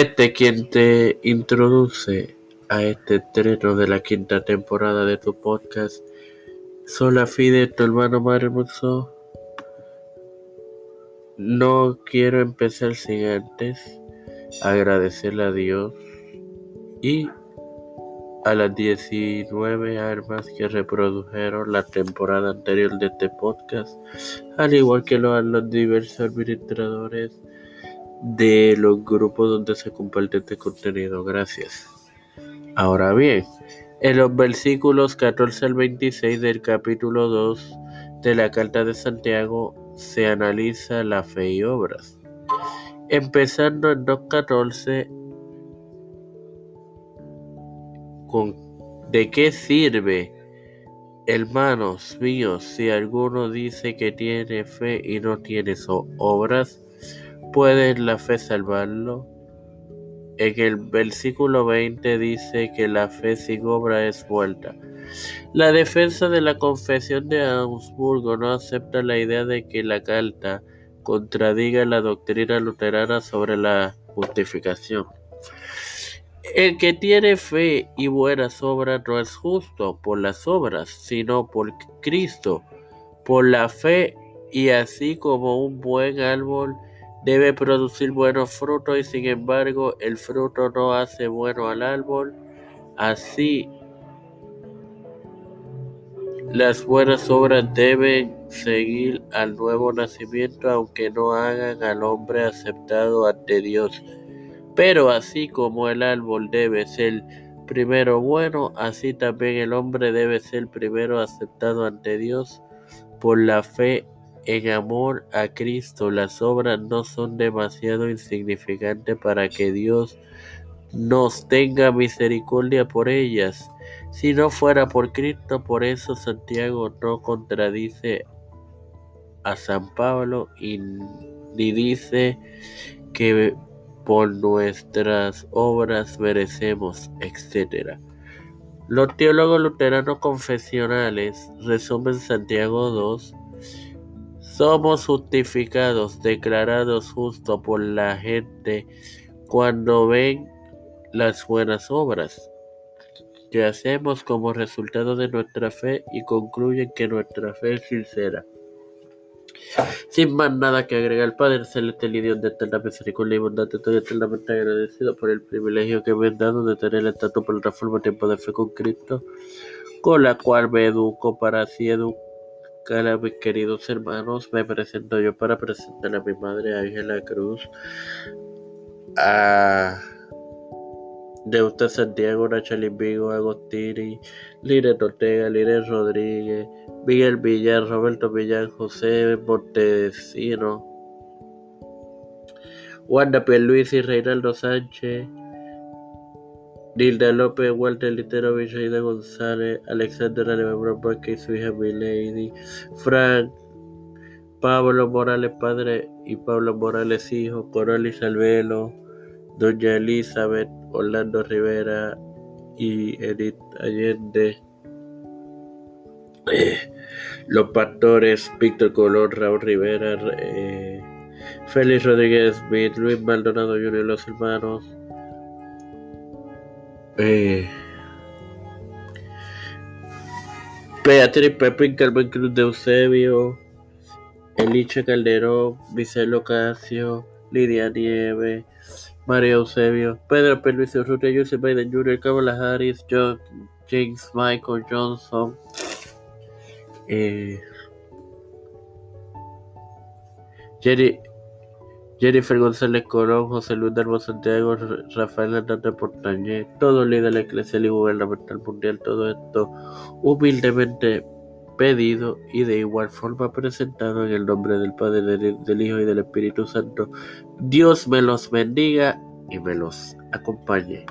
Este quien te introduce a este estreno de la quinta temporada de tu podcast. Sola Fide, tu hermano Hermoso. No quiero empezar sin antes agradecerle a Dios y a las 19 armas que reprodujeron la temporada anterior de este podcast, al igual que lo han los diversos administradores de los grupos donde se comparte este contenido. Gracias. Ahora bien, en los versículos 14 al 26 del capítulo 2 de la Carta de Santiago se analiza la fe y obras. Empezando en 2.14 con ¿de qué sirve, hermanos míos, si alguno dice que tiene fe y no tiene obras? ¿Puede la fe salvarlo? En el versículo 20 dice que la fe sin obra es vuelta. La defensa de la confesión de Augsburgo no acepta la idea de que la carta contradiga la doctrina luterana sobre la justificación. El que tiene fe y buenas obras no es justo por las obras, sino por Cristo, por la fe y así como un buen árbol debe producir buenos frutos y sin embargo el fruto no hace bueno al árbol. Así las buenas obras deben seguir al nuevo nacimiento aunque no hagan al hombre aceptado ante Dios. Pero así como el árbol debe ser primero bueno, así también el hombre debe ser primero aceptado ante Dios por la fe en amor a Cristo, las obras no son demasiado insignificantes para que Dios nos tenga misericordia por ellas. Si no fuera por Cristo, por eso Santiago no contradice a San Pablo y ni dice que por nuestras obras merecemos, etc. Los teólogos luteranos confesionales resumen Santiago 2 somos justificados, declarados justos por la gente cuando ven las buenas obras que hacemos como resultado de nuestra fe y concluyen que nuestra fe es sincera. Sin más nada que agregar, Padre Celeste, el Dios de eterna misericordia y bondad, estoy eternamente agradecido por el privilegio que me han dado de tener por la reforma tiempo de fe con Cristo, con la cual me educo para así educar Hola mis queridos hermanos, me presento yo para presentar a mi madre Ángela Cruz, a Deuta Santiago, Nachalín Vigo, Agostini, Lire Ortega, Lire Rodríguez, Miguel Villar, Roberto Villar, José Montesino, Wanda y Reinaldo Sánchez, Nilda López, Walter Litero, Aida González, Alexandra Alemán y su hija Milady, Frank, Pablo Morales padre y Pablo Morales hijo, Corolis Alvelo, Doña Elizabeth, Orlando Rivera y Edith Allende. Eh, los pastores Víctor Colón, Raúl Rivera, eh, Félix Rodríguez Smith, Luis Maldonado Jr., los hermanos eh, Beatriz Pepín, Carmen Cruz de Eusebio, Eliche Calderón, Vicelo Casio, Lidia Nieve, María Eusebio, Pedro Perlucio Urrutia, Joseph Biden Jr., Kamala Harris, John, James Michael Johnson, eh, Jerry Jennifer González Colón, José Luis Darbo Santiago, Rafael Hernández Portañé, todo líder eclesial y gubernamental mundial, todo esto humildemente pedido y de igual forma presentado en el nombre del Padre, del, Hijo y del Espíritu Santo. Dios me los bendiga y me los acompañe.